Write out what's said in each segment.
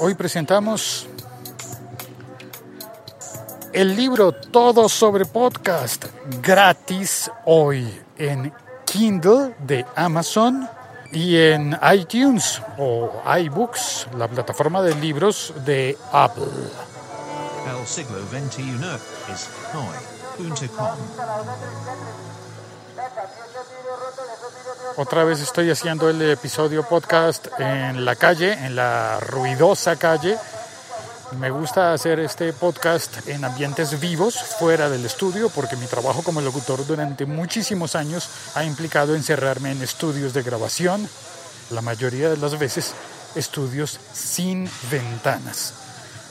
Hoy presentamos el libro Todo sobre Podcast gratis hoy en Kindle de Amazon y en iTunes o iBooks, la plataforma de libros de Apple. El siglo XXI es hoy.com. Otra vez estoy haciendo el episodio podcast en la calle, en la ruidosa calle. Me gusta hacer este podcast en ambientes vivos, fuera del estudio, porque mi trabajo como locutor durante muchísimos años ha implicado encerrarme en estudios de grabación, la mayoría de las veces estudios sin ventanas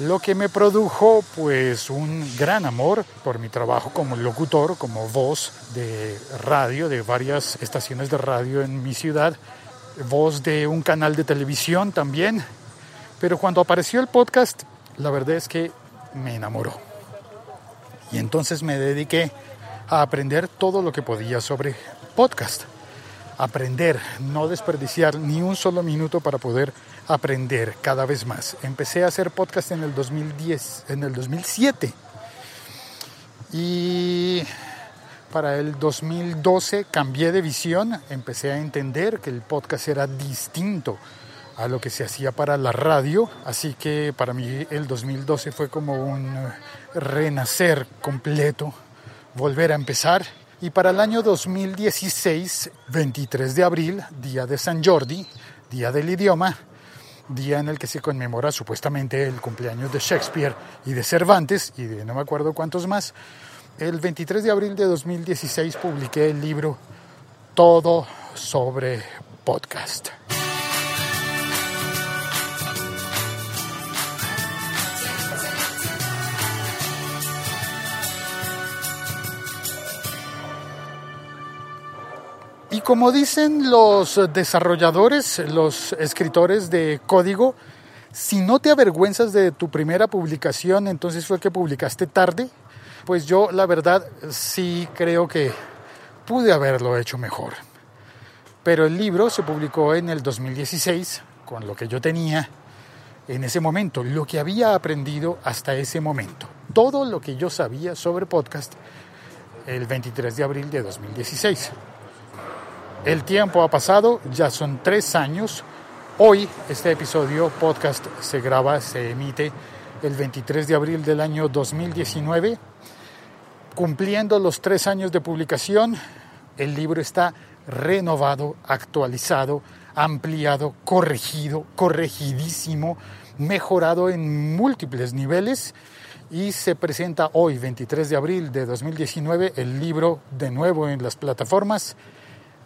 lo que me produjo pues un gran amor por mi trabajo como locutor, como voz de radio, de varias estaciones de radio en mi ciudad, voz de un canal de televisión también. Pero cuando apareció el podcast, la verdad es que me enamoró. Y entonces me dediqué a aprender todo lo que podía sobre podcast. Aprender, no desperdiciar ni un solo minuto para poder aprender cada vez más. Empecé a hacer podcast en el 2010, en el 2007. Y para el 2012 cambié de visión, empecé a entender que el podcast era distinto a lo que se hacía para la radio, así que para mí el 2012 fue como un renacer completo, volver a empezar. Y para el año 2016, 23 de abril, día de San Jordi, día del idioma, día en el que se conmemora supuestamente el cumpleaños de Shakespeare y de Cervantes y de no me acuerdo cuántos más, el 23 de abril de 2016 publiqué el libro Todo sobre podcast. Como dicen los desarrolladores, los escritores de código, si no te avergüenzas de tu primera publicación, entonces fue que publicaste tarde, pues yo la verdad sí creo que pude haberlo hecho mejor. Pero el libro se publicó en el 2016, con lo que yo tenía en ese momento, lo que había aprendido hasta ese momento, todo lo que yo sabía sobre podcast el 23 de abril de 2016. El tiempo ha pasado, ya son tres años. Hoy este episodio podcast se graba, se emite el 23 de abril del año 2019. Cumpliendo los tres años de publicación, el libro está renovado, actualizado, ampliado, corregido, corregidísimo, mejorado en múltiples niveles y se presenta hoy, 23 de abril de 2019, el libro de nuevo en las plataformas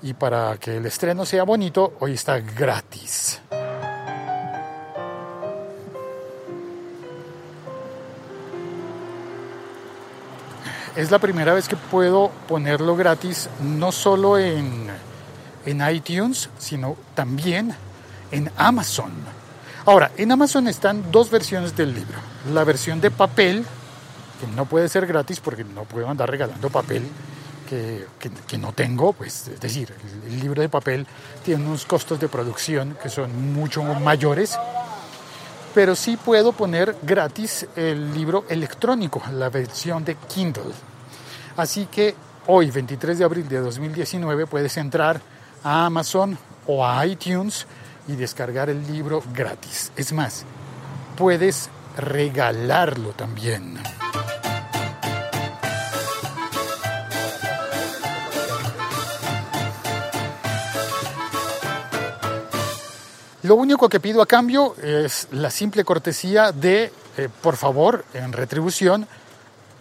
y para que el estreno sea bonito, hoy está gratis. Es la primera vez que puedo ponerlo gratis, no solo en, en iTunes, sino también en Amazon. Ahora, en Amazon están dos versiones del libro. La versión de papel, que no puede ser gratis porque no puedo andar regalando papel que, que, no tengo, pues es decir, el, libro de papel tiene unos costos de producción que son mucho mayores, pero sí puedo poner gratis el libro electrónico, la versión de Kindle. Así que hoy, 23 de abril de 2019, puedes entrar a Amazon o a iTunes y descargar el libro gratis. Es más, puedes regalarlo también. Lo único que pido a cambio es la simple cortesía de, eh, por favor, en retribución,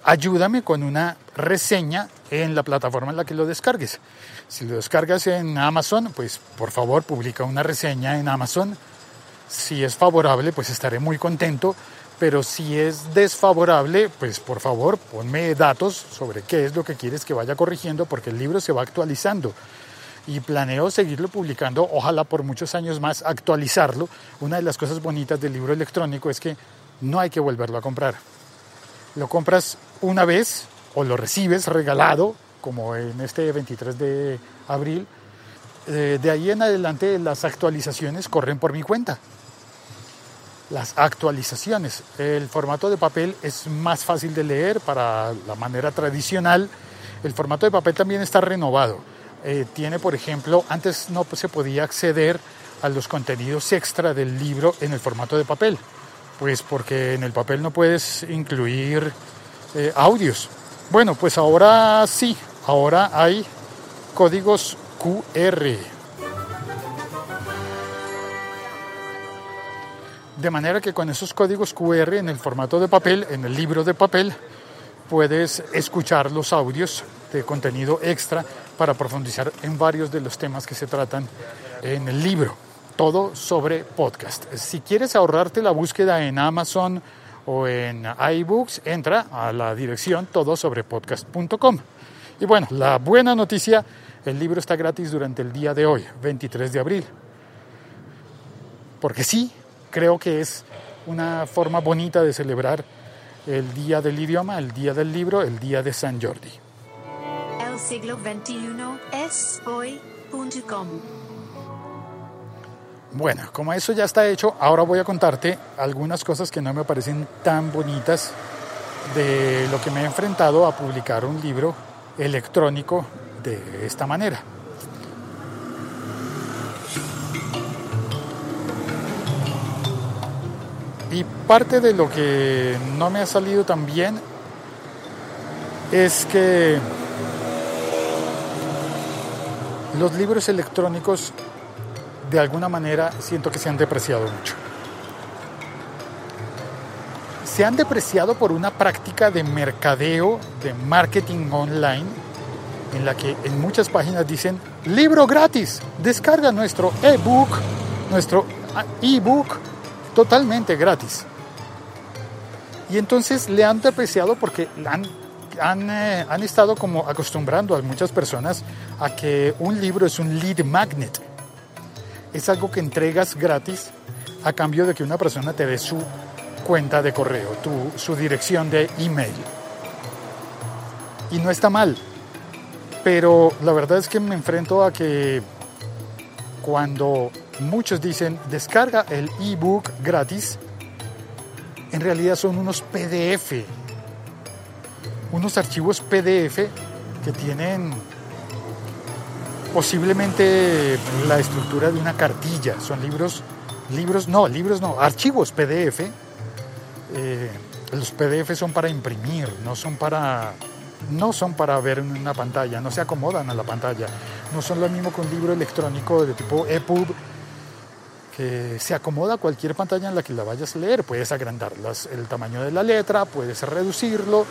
ayúdame con una reseña en la plataforma en la que lo descargues. Si lo descargas en Amazon, pues por favor publica una reseña en Amazon. Si es favorable, pues estaré muy contento. Pero si es desfavorable, pues por favor ponme datos sobre qué es lo que quieres que vaya corrigiendo porque el libro se va actualizando y planeo seguirlo publicando, ojalá por muchos años más, actualizarlo. Una de las cosas bonitas del libro electrónico es que no hay que volverlo a comprar. Lo compras una vez o lo recibes regalado, como en este 23 de abril. Eh, de ahí en adelante las actualizaciones corren por mi cuenta. las actualizaciones. El formato de papel es más fácil de leer para la manera tradicional. El formato de papel también está renovado. Eh, tiene, por ejemplo, antes no se podía acceder a los contenidos extra del libro en el formato de papel, pues porque en el papel no puedes incluir eh, audios. Bueno, pues ahora sí, ahora hay códigos QR. De manera que con esos códigos QR en el formato de papel, en el libro de papel, puedes escuchar los audios de contenido extra para profundizar en varios de los temas que se tratan en el libro. Todo sobre podcast. Si quieres ahorrarte la búsqueda en Amazon o en iBooks, entra a la dirección todosobrepodcast.com. Y bueno, la buena noticia, el libro está gratis durante el día de hoy, 23 de abril. Porque sí, creo que es una forma bonita de celebrar el Día del Idioma, el Día del Libro, el Día de San Jordi. Siglo XXI es hoy.com. Bueno, como eso ya está hecho, ahora voy a contarte algunas cosas que no me parecen tan bonitas de lo que me he enfrentado a publicar un libro electrónico de esta manera. Y parte de lo que no me ha salido tan bien es que los libros electrónicos de alguna manera siento que se han depreciado mucho. Se han depreciado por una práctica de mercadeo, de marketing online, en la que en muchas páginas dicen libro gratis, descarga nuestro ebook, nuestro ebook totalmente gratis. Y entonces le han depreciado porque han, han, eh, han estado como acostumbrando a muchas personas a que un libro es un lead magnet. Es algo que entregas gratis a cambio de que una persona te dé su cuenta de correo, su dirección de email. Y no está mal, pero la verdad es que me enfrento a que cuando muchos dicen descarga el ebook gratis, en realidad son unos PDF, unos archivos PDF que tienen posiblemente la estructura de una cartilla. Son libros, libros no, libros no, archivos PDF. Eh, los PDF son para imprimir, no son para, no son para ver en una pantalla, no se acomodan a la pantalla. No son lo mismo que un libro electrónico de tipo EPUB que se acomoda a cualquier pantalla en la que la vayas a leer. Puedes agrandar el tamaño de la letra, puedes reducirlo,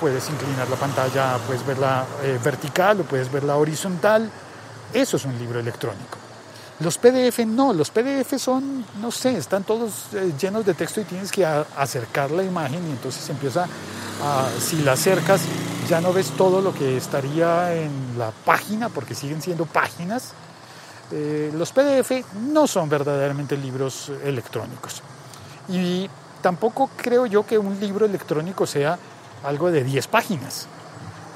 puedes inclinar la pantalla, puedes verla eh, vertical o puedes verla horizontal. Eso es un libro electrónico. Los PDF no, los PDF son, no sé, están todos eh, llenos de texto y tienes que acercar la imagen y entonces empieza a, si la acercas ya no ves todo lo que estaría en la página porque siguen siendo páginas. Eh, los PDF no son verdaderamente libros electrónicos. Y tampoco creo yo que un libro electrónico sea algo de 10 páginas,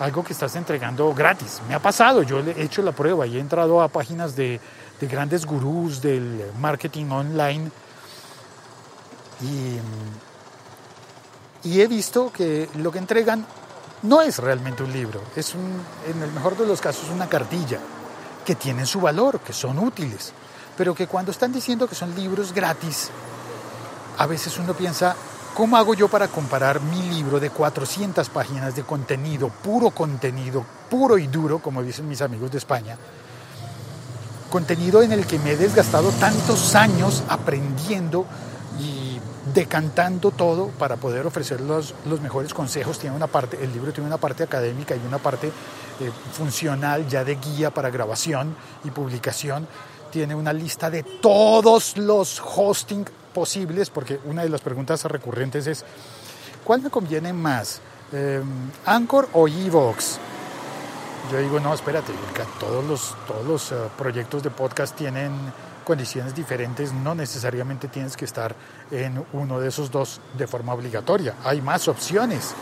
algo que estás entregando gratis. Me ha pasado, yo he hecho la prueba y he entrado a páginas de, de grandes gurús del marketing online y, y, he visto que lo que entregan no es realmente un libro, es un, en el mejor de los casos una cartilla que tienen su valor, que son útiles, pero que cuando están diciendo que son libros gratis, a veces uno piensa, ¿Cómo hago yo para comparar mi libro de 400 páginas de contenido, puro contenido, puro y duro, como dicen mis amigos de España? Contenido en el que me he desgastado tantos años aprendiendo y decantando todo para poder ofrecer los, mejores consejos. Tiene una parte, el libro tiene una parte académica y una parte eh, funcional ya de guía para grabación y publicación. Tiene una lista de todos los hosting posibles, porque una de las preguntas recurrentes es, ¿cuál me conviene más? Eh, ¿Anchor o Evox? Yo digo, no, espérate, todos los, todos los uh, proyectos de podcast tienen condiciones diferentes, no necesariamente tienes que estar en uno de esos dos de forma obligatoria, hay más opciones.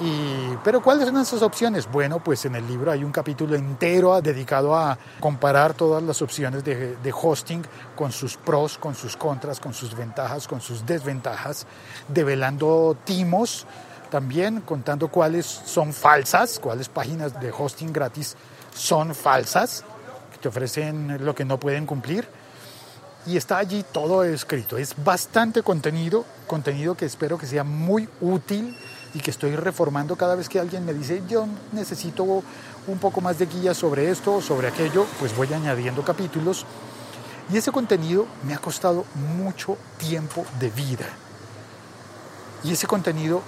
Y, pero ¿cuáles son esas opciones? Bueno, pues en el libro hay un capítulo entero dedicado a comparar todas las opciones de, de, hosting con sus pros, con sus contras, con sus ventajas, con sus desventajas, develando timos, también contando cuáles son falsas, cuáles páginas de hosting gratis son falsas, que te ofrecen lo que no pueden cumplir. Y está allí todo escrito. Es bastante contenido, contenido que espero que sea muy útil y que estoy reformando cada vez que alguien me dice yo necesito un poco más de guía sobre esto o sobre aquello, pues voy añadiendo capítulos. Y ese contenido me ha costado mucho tiempo de vida. Y ese contenido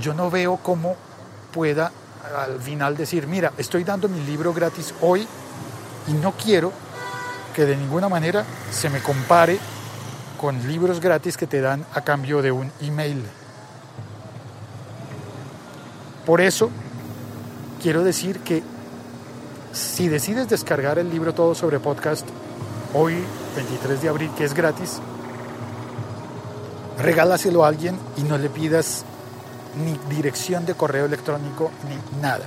yo no veo cómo pueda al final decir, mira, estoy dando mi libro gratis hoy y no quiero que de ninguna manera se me compare con libros gratis que te dan a cambio de un email. Por eso quiero decir que si decides descargar el libro Todo sobre Podcast hoy, 23 de abril, que es gratis, regálaselo a alguien y no le pidas ni dirección de correo electrónico ni nada.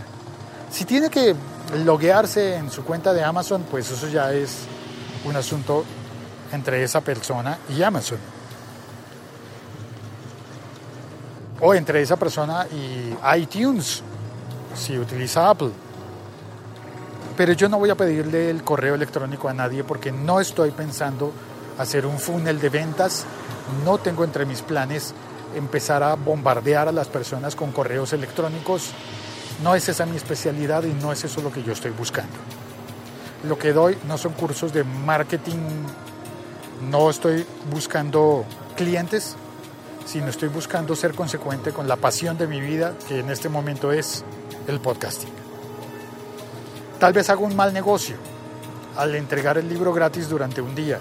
Si tiene que loguearse en su cuenta de Amazon, pues eso ya es un asunto entre esa persona y Amazon. Entre esa persona y iTunes, si utiliza Apple. Pero yo no voy a pedirle el correo electrónico a nadie porque no estoy pensando hacer un funnel de ventas. No tengo entre mis planes empezar a bombardear a las personas con correos electrónicos. No es esa mi especialidad y no es eso lo que yo estoy buscando. Lo que doy no son cursos de marketing, no estoy buscando clientes, sino estoy buscando ser consecuente con la pasión de mi vida, que en este momento es el podcasting. Tal vez hago un mal negocio al entregar el libro gratis durante un día,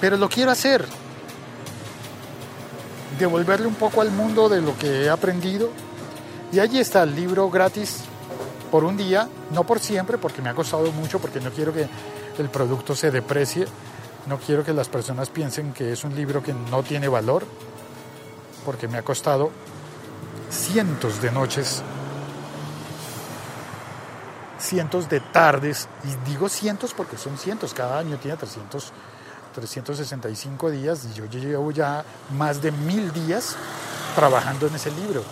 pero lo quiero hacer. Devolverle un poco al mundo de lo que he aprendido. Y allí está el libro gratis por un día, no por siempre, porque me ha costado mucho, porque no quiero que el producto se deprecie, no quiero que las personas piensen que es un libro que no tiene valor, porque me ha costado cientos de noches, cientos de tardes, y digo cientos porque son cientos, cada año tiene 300 365 días y yo llevo ya más de mil días trabajando en ese libro.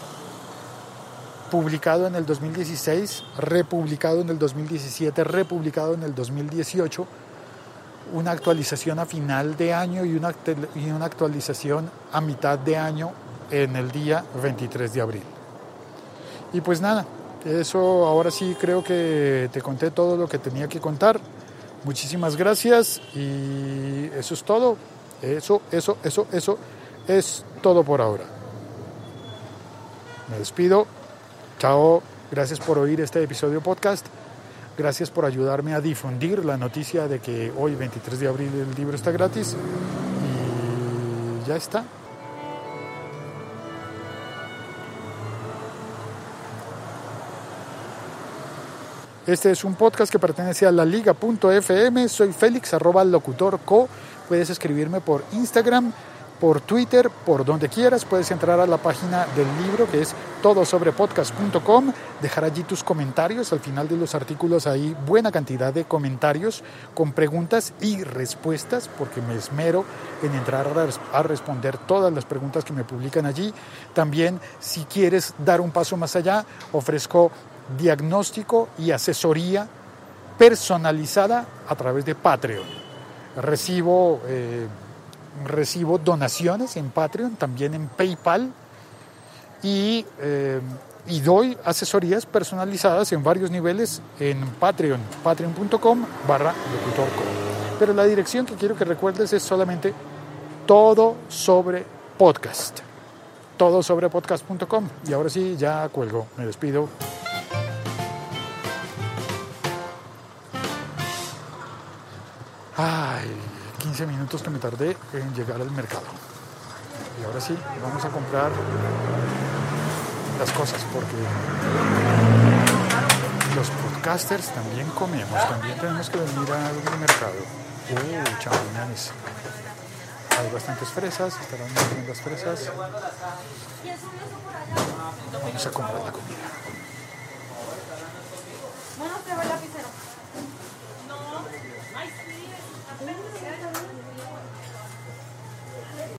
Publicado en el 2016, republicado en el 2017, republicado en el 2018, una actualización a final de año y una, y una actualización a mitad de año en el día 23 de abril. Y pues nada, eso ahora sí creo que te conté todo lo que tenía que contar. Muchísimas gracias y eso es todo. Eso, eso, eso, eso es todo por ahora. Me despido. Chao. Gracias por oír este episodio podcast. Gracias por ayudarme a difundir la noticia de que hoy, 23 de abril, el libro está gratis. Y ya está. Este es un podcast que pertenece a la liga.fm. Soy Félix, arroba locutorco. Puedes escribirme por Instagram, por Twitter, por donde quieras. Puedes entrar a la página del libro que es todosobrepodcast.com. Dejar allí tus comentarios. Al final de los artículos hay buena cantidad de comentarios con preguntas y respuestas porque me esmero en entrar a responder todas las preguntas que me publican allí. También si quieres dar un paso más allá, ofrezco diagnóstico y asesoría personalizada a través de Patreon. Recibo, eh, recibo donaciones en Patreon, también en PayPal y, eh, y, doy asesorías personalizadas en varios niveles en Patreon, patreon.com barra. Pero la dirección que quiero que recuerdes es solamente todo sobre podcast. Todo sobre podcast.com. Y ahora sí, ya cuelgo. Me despido. 15 minutos que me tardé en llegar al mercado. Y ahora sí, vamos a comprar las cosas porque los podcasters también comemos, también tenemos que venir al mercado. Uh, champiñones. Hay bastantes fresas, estarán las fresas. Vamos a comprar la comida.